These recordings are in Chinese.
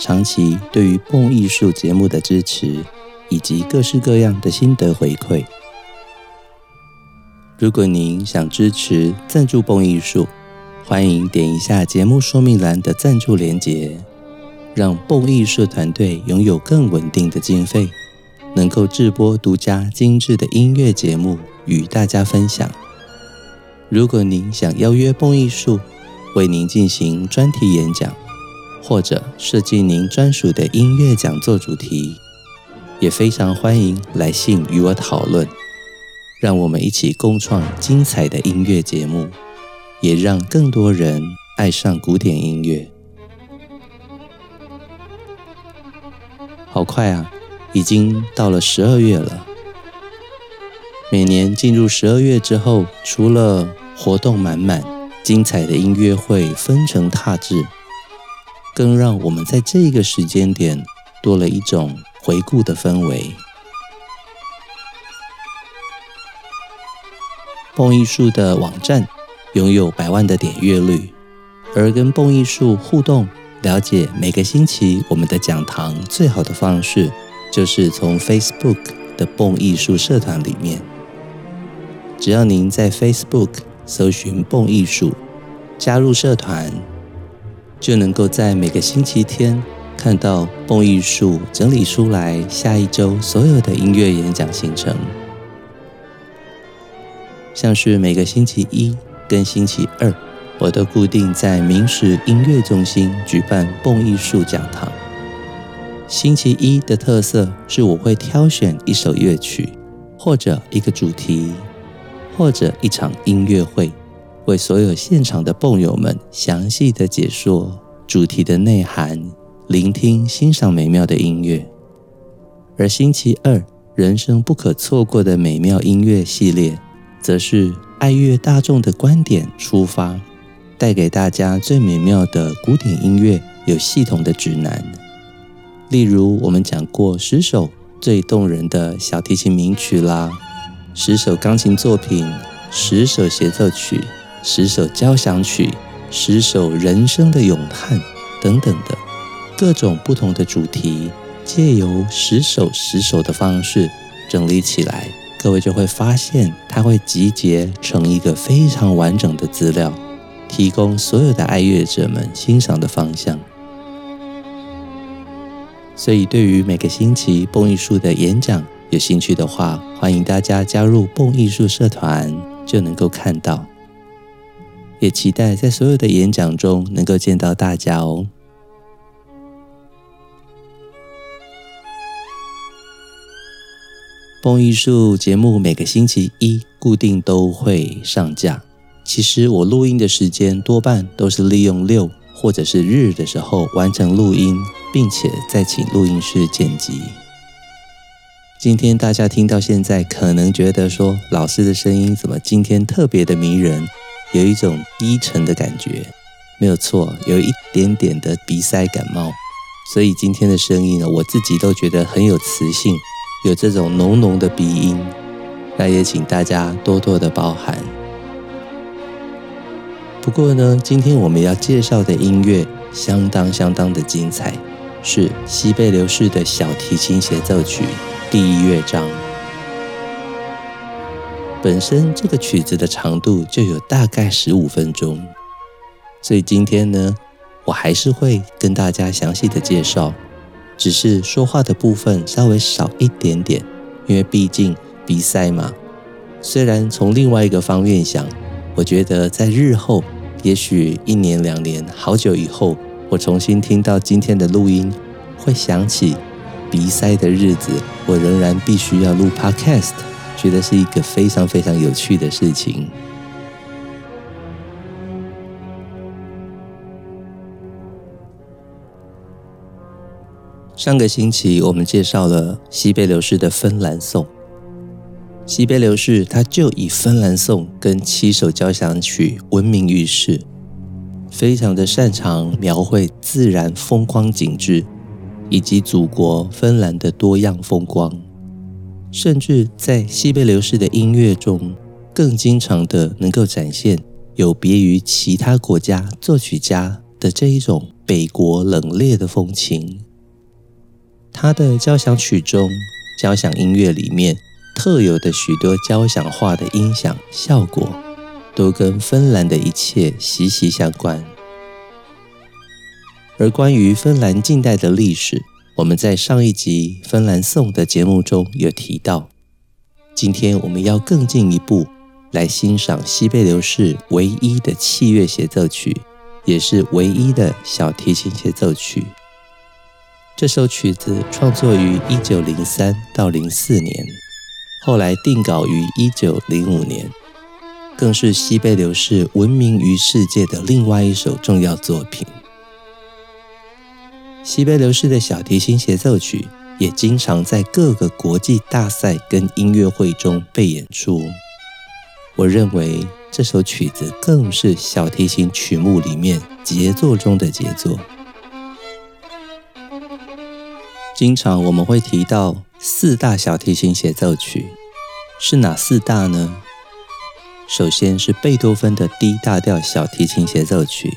长期对于蹦艺术节目的支持，以及各式各样的心得回馈。如果您想支持赞助蹦艺术，欢迎点一下节目说明栏的赞助连结，让蹦艺术团队拥有更稳定的经费，能够制播独家精致的音乐节目与大家分享。如果您想邀约蹦艺术为您进行专题演讲，或者设计您专属的音乐讲座主题，也非常欢迎来信与我讨论，让我们一起共创精彩的音乐节目，也让更多人爱上古典音乐。好快啊，已经到了十二月了。每年进入十二月之后，除了活动满满、精彩的音乐会纷呈沓至。更让我们在这个时间点多了一种回顾的氛围。蹦艺术的网站拥有百万的点阅率，而跟蹦艺术互动、了解每个星期我们的讲堂最好的方式，就是从 Facebook 的蹦艺术社团里面。只要您在 Facebook 搜寻蹦艺术，加入社团。就能够在每个星期天看到蹦艺术整理出来下一周所有的音乐演讲行程，像是每个星期一跟星期二，我都固定在明石音乐中心举办蹦艺术讲堂。星期一的特色是我会挑选一首乐曲，或者一个主题，或者一场音乐会。为所有现场的蹦友们详细的解说主题的内涵，聆听欣赏美妙的音乐。而星期二人生不可错过的美妙音乐系列，则是爱乐大众的观点出发，带给大家最美妙的古典音乐有系统的指南。例如，我们讲过十首最动人的小提琴名曲啦，十首钢琴作品，十首协奏曲。十首交响曲，十首人生的咏叹，等等的各种不同的主题，借由十首十首的方式整理起来，各位就会发现，它会集结成一个非常完整的资料，提供所有的爱乐者们欣赏的方向。所以，对于每个星期蹦艺术的演讲有兴趣的话，欢迎大家加入蹦艺术社团，就能够看到。也期待在所有的演讲中能够见到大家哦。蹦艺术节目每个星期一固定都会上架。其实我录音的时间多半都是利用六或者是日的时候完成录音，并且再请录音师剪辑。今天大家听到现在，可能觉得说老师的声音怎么今天特别的迷人？有一种低沉的感觉，没有错，有一点点的鼻塞感冒，所以今天的声音呢，我自己都觉得很有磁性，有这种浓浓的鼻音，那也请大家多多的包涵。不过呢，今天我们要介绍的音乐相当相当的精彩，是西贝流士的小提琴协奏曲第一乐章。本身这个曲子的长度就有大概十五分钟，所以今天呢，我还是会跟大家详细的介绍，只是说话的部分稍微少一点点，因为毕竟鼻塞嘛。虽然从另外一个方面想，我觉得在日后，也许一年两年，好久以后，我重新听到今天的录音，会想起鼻塞的日子，我仍然必须要录 Podcast。觉得是一个非常非常有趣的事情。上个星期我们介绍了西贝流士的芬兰颂。西贝流士他就以芬兰颂跟七首交响曲闻名于世，非常的擅长描绘自然风光景致，以及祖国芬兰的多样风光。甚至在西贝流士的音乐中，更经常的能够展现有别于其他国家作曲家的这一种北国冷冽的风情。他的交响曲中，交响音乐里面特有的许多交响化的音响效果，都跟芬兰的一切息息相关。而关于芬兰近代的历史，我们在上一集《芬兰颂》的节目中有提到。今天我们要更进一步来欣赏西贝流士唯一的器乐协奏曲，也是唯一的小提琴协奏曲。这首曲子创作于一九零三到零四年，后来定稿于一九零五年，更是西贝流士闻名于世界的另外一首重要作品。西贝流士的小提琴协奏曲也经常在各个国际大赛跟音乐会中被演出。我认为这首曲子更是小提琴曲目里面杰作中的杰作。经常我们会提到四大小提琴协奏曲，是哪四大呢？首先是贝多芬的 D 大调小提琴协奏曲，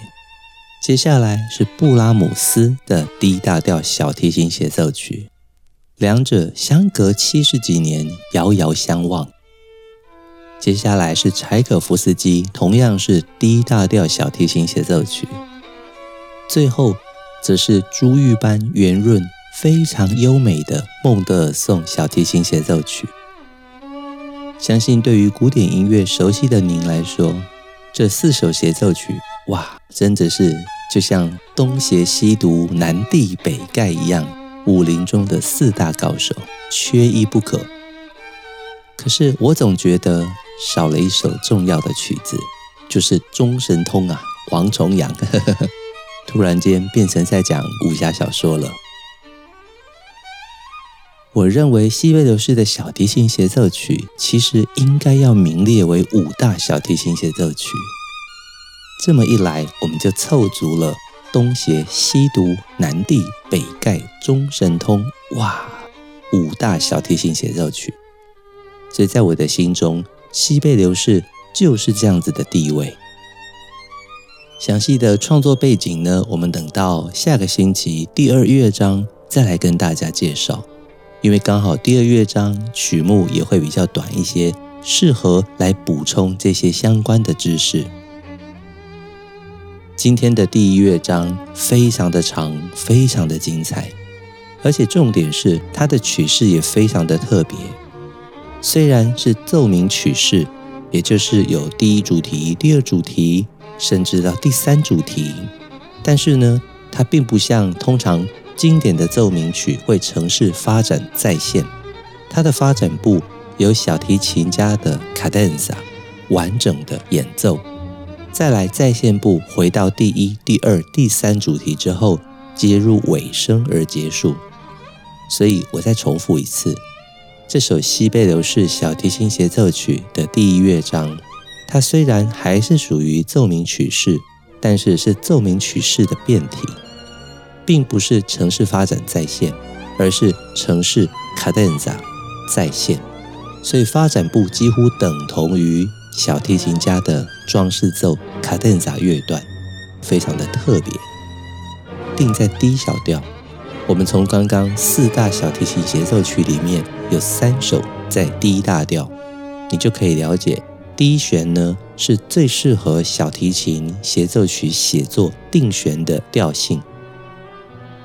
接下来是布拉姆斯的 D 大调小提琴协奏曲，两者相隔七十几年，遥遥相望。接下来是柴可夫斯基，同样是 D 大调小提琴协奏曲，最后则是珠玉般圆润。非常优美的孟德尔颂小提琴协奏曲，相信对于古典音乐熟悉的您来说，这四首协奏曲，哇，真的是就像东邪西毒、南帝北丐一样，武林中的四大高手，缺一不可。可是我总觉得少了一首重要的曲子，就是《钟神通》啊，王重阳，突然间变成在讲武侠小说了。我认为西贝流士的小提琴协奏曲其实应该要名列为五大小提琴协奏曲。这么一来，我们就凑足了东邪西毒、南帝北丐、中神通，哇，五大小提琴协奏曲。所以在我的心中，西贝流士就是这样子的地位。详细的创作背景呢，我们等到下个星期第二乐章再来跟大家介绍。因为刚好第二乐章曲目也会比较短一些，适合来补充这些相关的知识。今天的第一乐章非常的长，非常的精彩，而且重点是它的曲式也非常的特别。虽然是奏鸣曲式，也就是有第一主题、第二主题，甚至到第三主题，但是呢，它并不像通常。经典的奏鸣曲会程式发展再现，它的发展部由小提琴家的 cadenza 完整的演奏，再来再现部回到第一、第二、第三主题之后接入尾声而结束。所以我再重复一次，这首西贝流士小提琴协奏曲的第一乐章，它虽然还是属于奏鸣曲式，但是是奏鸣曲式的变体。并不是城市发展再现，而是城市 cadenza 再现，所以发展部几乎等同于小提琴家的装饰奏 cadenza 乐段，非常的特别，定在 D 小调。我们从刚刚四大小提琴协奏曲里面有三首在 D 大调，你就可以了解低弦呢是最适合小提琴协奏曲写作定弦的调性。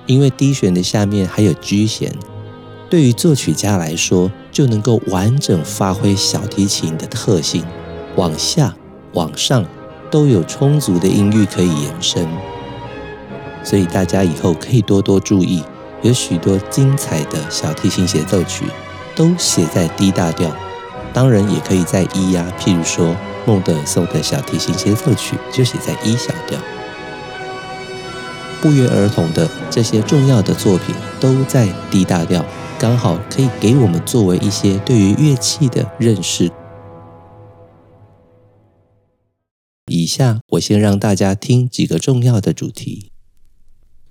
因为低弦的下面还有 G 弦，对于作曲家来说，就能够完整发挥小提琴的特性，往下、往上都有充足的音域可以延伸。所以大家以后可以多多注意，有许多精彩的小提琴协奏曲都写在 D 大调，当然也可以在 E 呀，譬如说孟德尔颂的小提琴协奏曲就写在 E 小调。不约而同的这些重要的作品都在 D 大调，刚好可以给我们作为一些对于乐器的认识。以下我先让大家听几个重要的主题。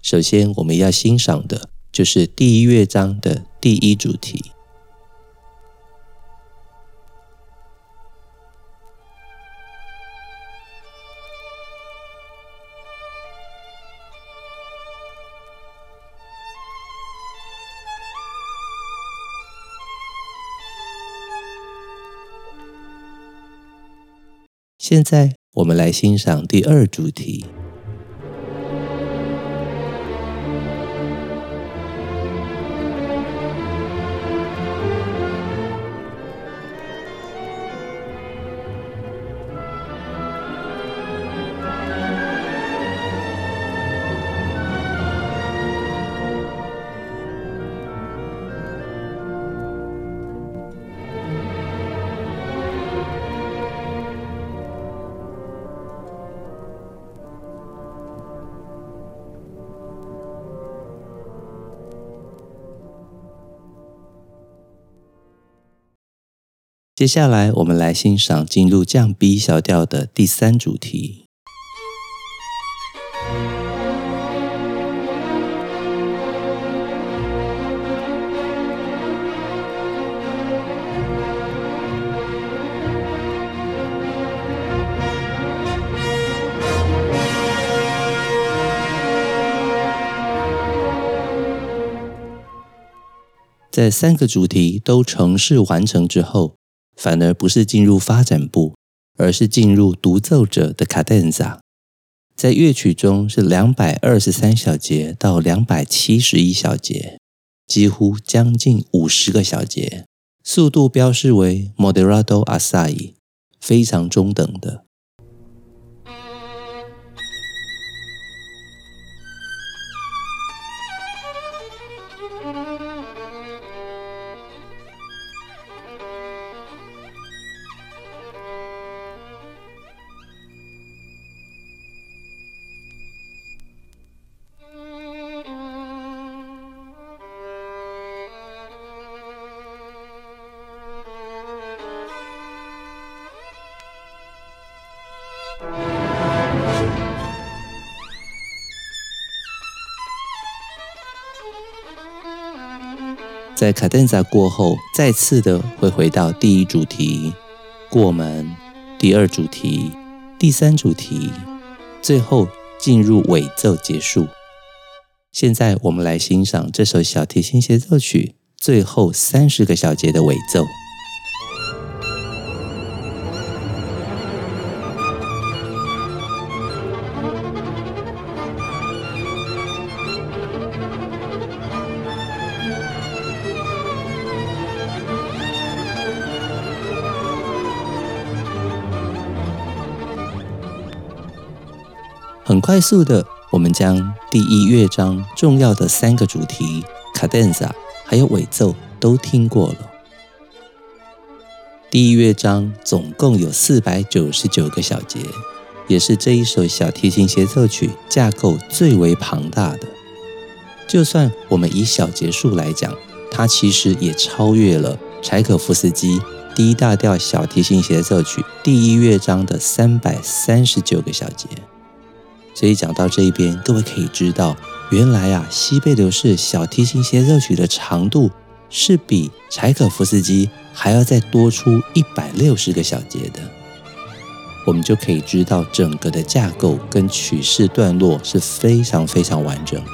首先，我们要欣赏的就是第一乐章的第一主题。现在我们来欣赏第二主题。接下来，我们来欣赏进入降 B 小调的第三主题。在三个主题都程式完成之后，反而不是进入发展部，而是进入独奏者的卡丹萨。在乐曲中是两百二十三小节到两百七十一小节，几乎将近五十个小节，速度标示为 moderado Assai，非常中等的。在卡顿萨过后，再次的会回到第一主题，过门，第二主题，第三主题，最后进入尾奏结束。现在我们来欣赏这首小提琴协奏曲最后三十个小节的尾奏。快速的，我们将第一乐章重要的三个主题卡顿萨还有尾奏都听过了。第一乐章总共有四百九十九个小节，也是这一首小提琴协奏曲架构最为庞大的。就算我们以小节数来讲，它其实也超越了柴可夫斯基 D 大调小提琴协奏曲第一乐章的三百三十九个小节。所以讲到这一边，各位可以知道，原来啊，西贝流士小提琴协奏曲的长度是比柴可夫斯基还要再多出一百六十个小节的。我们就可以知道，整个的架构跟曲式段落是非常非常完整的。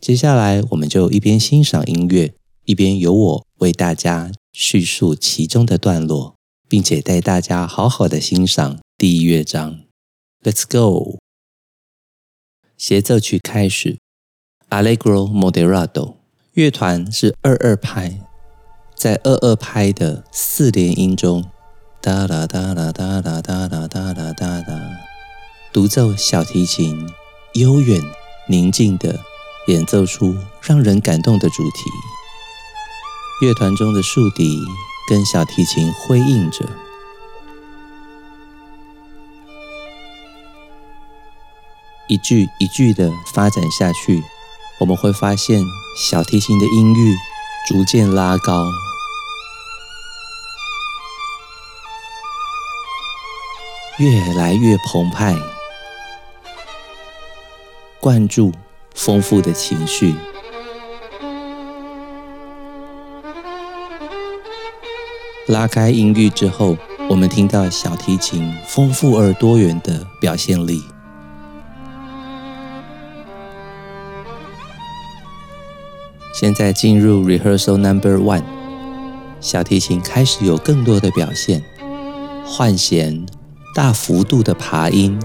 接下来，我们就一边欣赏音乐，一边由我为大家叙述其中的段落。并且带大家好好的欣赏第一乐章，Let's go。协奏曲开始，Allegro moderato，乐团是二二拍，在二二拍的四连音中，哒啦哒啦哒啦哒啦哒啦哒。啦，独奏小提琴悠远宁静的演奏出让人感动的主题，乐团中的竖笛。跟小提琴辉映着，一句一句的发展下去，我们会发现小提琴的音域逐渐拉高，越来越澎湃，灌注丰富的情绪。拉开音域之后，我们听到小提琴丰富而多元的表现力。现在进入 Rehearsal Number One，小提琴开始有更多的表现，换弦、大幅度的爬音，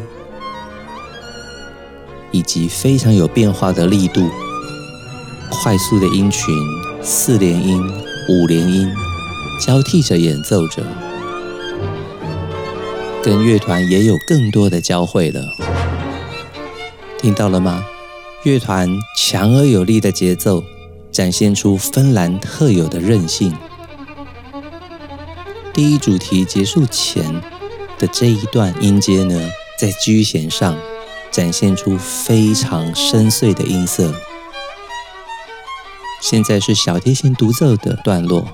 以及非常有变化的力度，快速的音群、四连音、五连音交替着演奏着，跟乐团也有更多的交汇了。听到了吗？乐团强而有力的节奏。展现出芬兰特有的韧性。第一主题结束前的这一段音阶呢，在 G 弦上展现出非常深邃的音色。现在是小提琴独奏的段落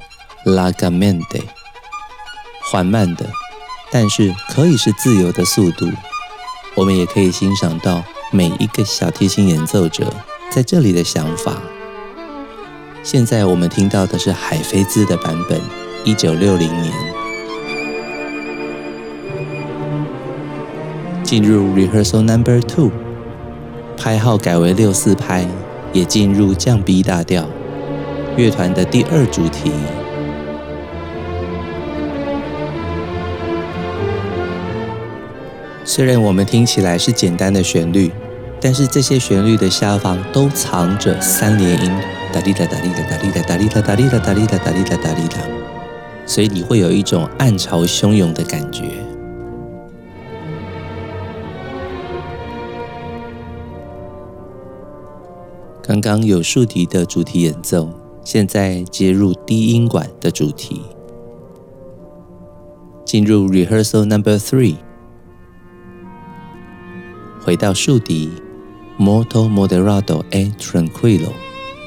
，Largamente，缓慢的，但是可以是自由的速度。我们也可以欣赏到每一个小提琴演奏者在这里的想法。现在我们听到的是海菲兹的版本，一九六零年。进入 Rehearsal Number Two，拍号改为六四拍，也进入降 B 大调，乐团的第二主题。虽然我们听起来是简单的旋律，但是这些旋律的下方都藏着三连音。哒哩哒哒哩哒哒哩哒哒哩哒哒哩哒哒哩哒哒哩哒哒哩哒，所以你会有一种暗潮汹涌的感觉。刚刚有竖笛的主题演奏，现在接入低音管的主题，进入 Rehearsal Number Three，回到竖笛，Molto moderato e tranquillo。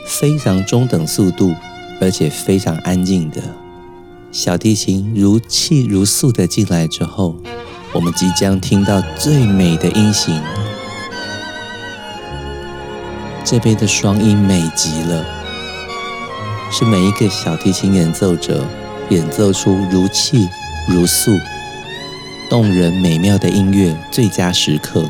非常中等速度，而且非常安静的小提琴如泣如诉的进来之后，我们即将听到最美的音型。这边的双音美极了，是每一个小提琴演奏者演奏出如泣如诉、动人美妙的音乐最佳时刻。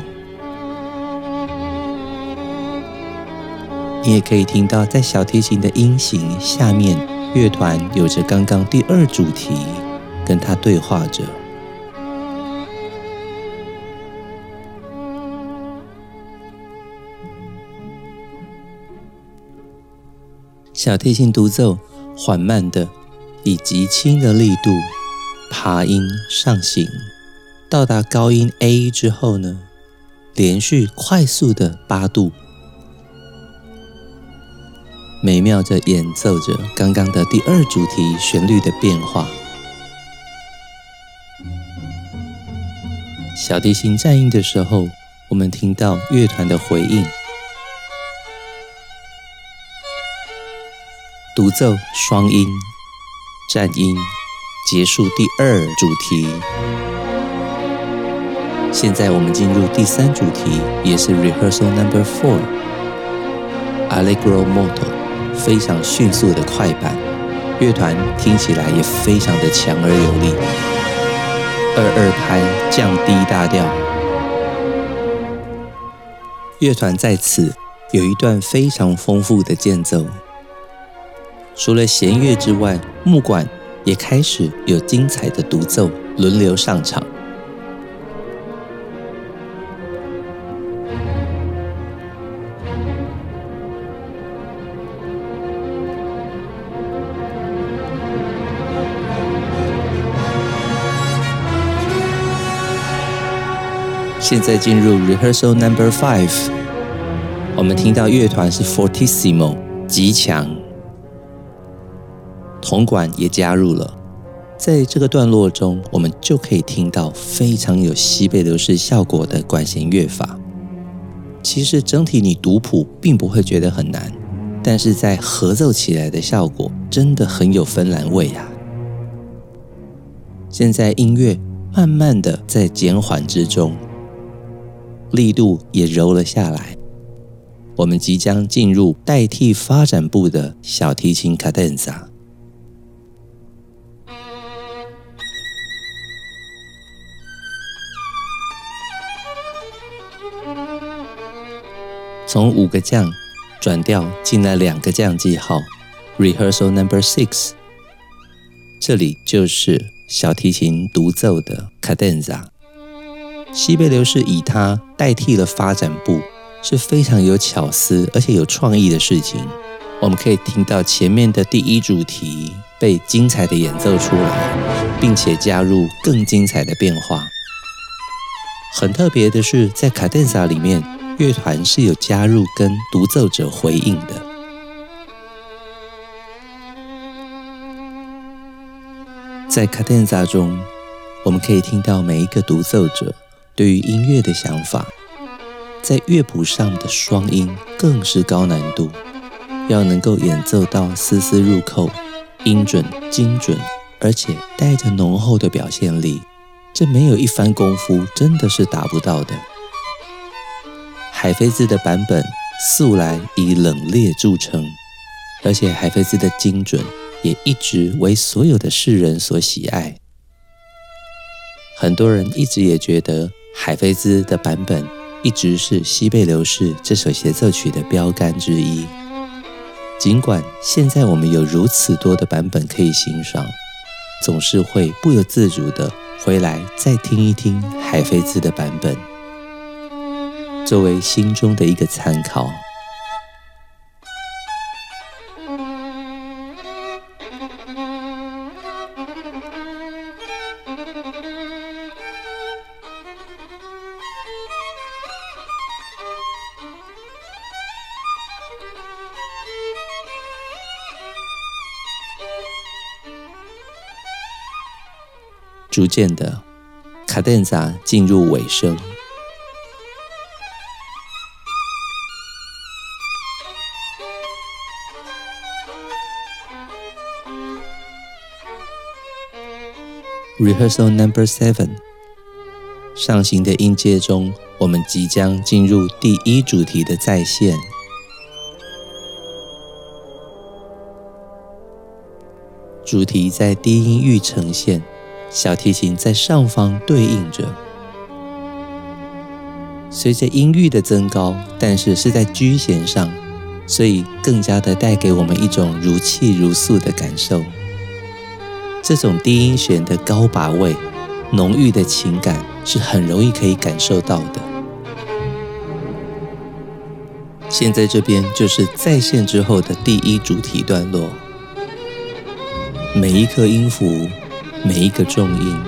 你也可以听到，在小提琴的音型下面，乐团有着刚刚第二主题跟他对话着。小提琴独奏缓慢的，以极轻的力度爬音上行，到达高音 A 之后呢，连续快速的八度。美妙地演奏着刚刚的第二主题旋律的变化。小提琴颤音的时候，我们听到乐团的回应。独奏双音颤音结束第二主题。现在我们进入第三主题，也是 Rehearsal Number Four，Allegro molto。非常迅速的快板，乐团听起来也非常的强而有力。二二拍降低大调，乐团在此有一段非常丰富的间奏。除了弦乐之外，木管也开始有精彩的独奏轮流上场。现在进入 Rehearsal Number Five，我们听到乐团是 Fortissimo 极强，铜管也加入了。在这个段落中，我们就可以听到非常有西贝流士效果的管弦乐法。其实整体你读谱并不会觉得很难，但是在合奏起来的效果真的很有芬兰味啊！现在音乐慢慢的在减缓之中，力度也柔了下来。我们即将进入代替发展部的小提琴卡顿萨。从五个降转调进来两个降记号，Rehearsal Number Six，这里就是小提琴独奏的卡顿萨。西贝流士以它代替了发展部。是非常有巧思而且有创意的事情。我们可以听到前面的第一主题被精彩的演奏出来，并且加入更精彩的变化。很特别的是，在卡顿萨里面，乐团是有加入跟独奏者回应的。在卡顿萨中，我们可以听到每一个独奏者对于音乐的想法。在乐谱上的双音更是高难度，要能够演奏到丝丝入扣、音准精准，而且带着浓厚的表现力，这没有一番功夫真的是达不到的。海菲兹的版本素来以冷冽著称，而且海菲兹的精准也一直为所有的世人所喜爱。很多人一直也觉得海菲兹的版本。一直是西贝流士这首协奏曲的标杆之一。尽管现在我们有如此多的版本可以欣赏，总是会不由自主的回来再听一听海菲兹的版本，作为心中的一个参考。逐渐的，卡顿萨进入尾声。Rehearsal Number Seven，上行的音阶中，我们即将进入第一主题的再现。主题在低音域呈现。小提琴在上方对应着，随着音域的增高，但是是在 G 弦上，所以更加的带给我们一种如泣如诉的感受。这种低音弦的高把位、浓郁的情感是很容易可以感受到的。现在这边就是再现之后的第一主题段落，每一颗音符。每一个重音，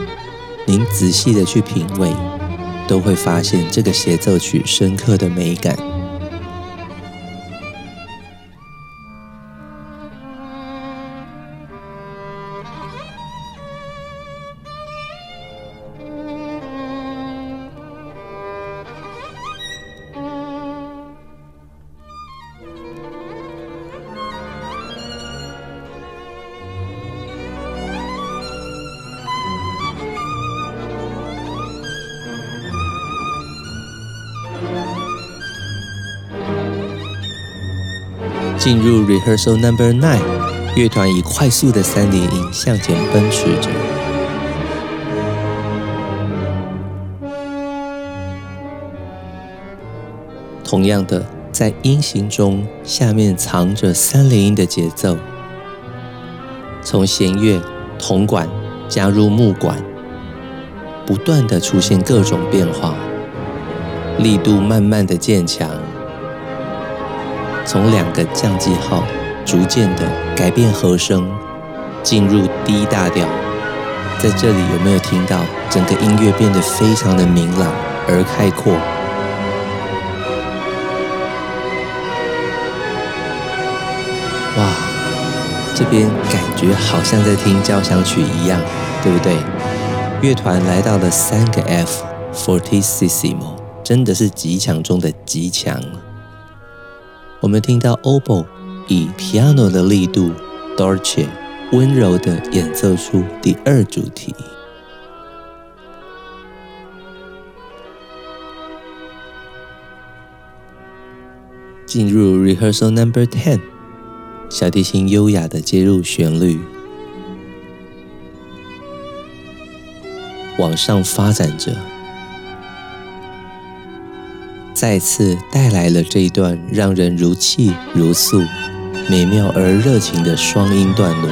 您仔细的去品味，都会发现这个协奏曲深刻的美感。进入 Rehearsal Number Nine，乐团以快速的三连音向前奔驰着。同样的，在音型中，下面藏着三连音的节奏。从弦乐、铜管加入木管，不断的出现各种变化，力度慢慢的渐强。从两个降记号逐渐的改变和声，进入 D 大调，在这里有没有听到整个音乐变得非常的明朗而开阔？哇，这边感觉好像在听交响曲一样，对不对？乐团来到了三个 F，Fortissimo，真的是极强中的极强。我们听到 Obo 以 piano 的力度，Dorche 温柔地演奏出第二主题。进入 Rehearsal Number Ten，小提琴优雅地接入旋律，往上发展着，再次带来了这一段让人如泣如诉、美妙而热情的双音段落。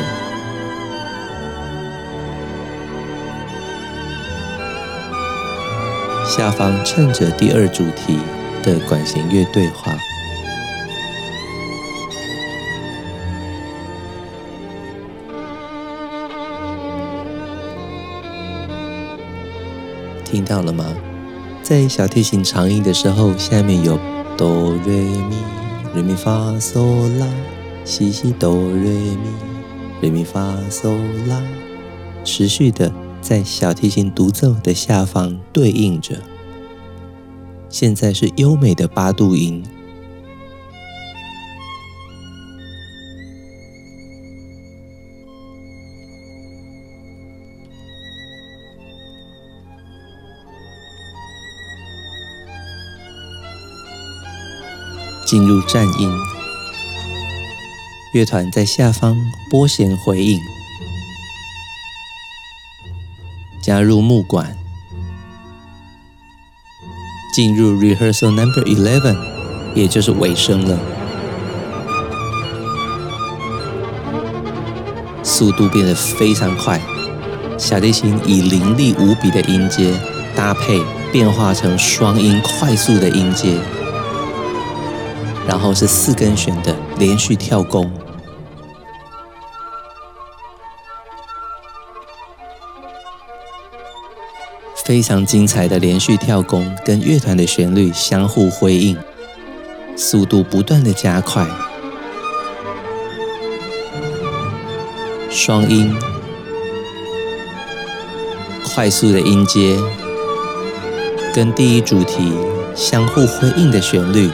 下方衬着第二主题的管弦乐对话。听到了吗？在小提琴长音的时候，下面有哆瑞咪瑞咪发嗦拉西西哆瑞咪瑞咪发嗦拉，持续的在小提琴独奏的下方对应着。现在是优美的八度音。进入颤音，乐团在下方拨弦回应，加入木管，进入 Rehearsal Number Eleven，也就是尾声了。速度变得非常快，小提琴以凌厉无比的音阶搭配，变化成双音快速的音阶。然后是四根弦的连续跳弓，非常精彩的连续跳弓，跟乐团的旋律相互辉映，速度不断的加快，双音，快速的音阶，跟第一主题相互辉映的旋律。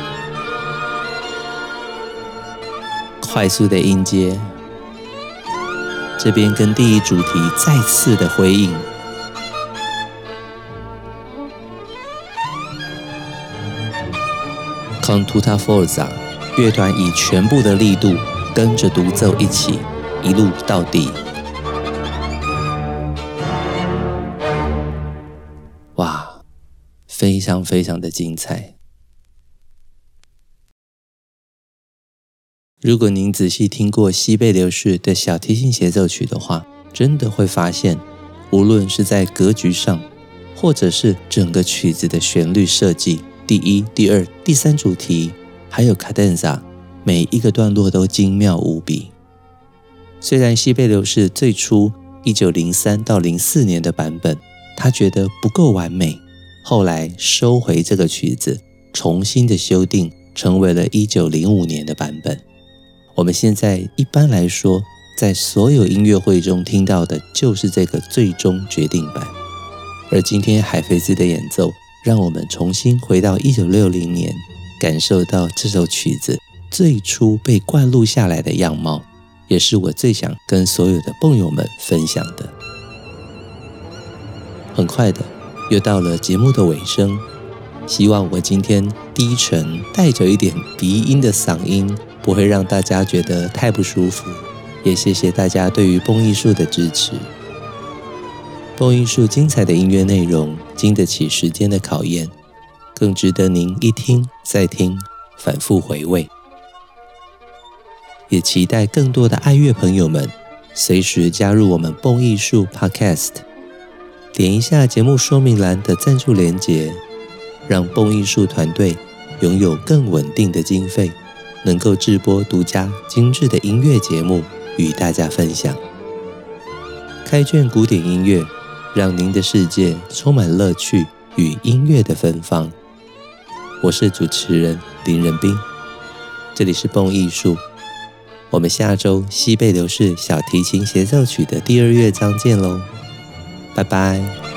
快速的音阶，这边跟第一主题再次的回应。Con tutta forza，乐团以全部的力度跟着独奏一起，一路到底。哇，非常非常的精彩。如果您仔细听过西贝流士的小提琴协奏曲的话，真的会发现，无论是在格局上，或者是整个曲子的旋律设计，第一、第二、第三主题，还有 cadenza，，每一个段落都精妙无比。虽然西贝流士最初一九零三到零四年的版本，他觉得不够完美，后来收回这个曲子，重新的修订，成为了一九零五年的版本。我们现在一般来说，在所有音乐会中听到的就是这个最终决定版。而今天海菲兹的演奏，让我们重新回到一九六零年，感受到这首曲子最初被灌录下来的样貌，也是我最想跟所有的蹦友们分享的。很快的，又到了节目的尾声，希望我今天低沉带着一点鼻音的嗓音。不会让大家觉得太不舒服，也谢谢大家对于蹦艺术的支持。蹦艺术精彩的音乐内容经得起时间的考验，更值得您一听再听，反复回味。也期待更多的爱乐朋友们随时加入我们蹦艺术 Podcast，点一下节目说明栏的赞助连结，让蹦艺术团队拥有更稳定的经费。能够制播独家精致的音乐节目与大家分享，开卷古典音乐，让您的世界充满乐趣与音乐的芬芳。我是主持人林仁斌，这里是蹦艺术，我们下周西贝流士小提琴协奏曲的第二乐章见喽，拜拜。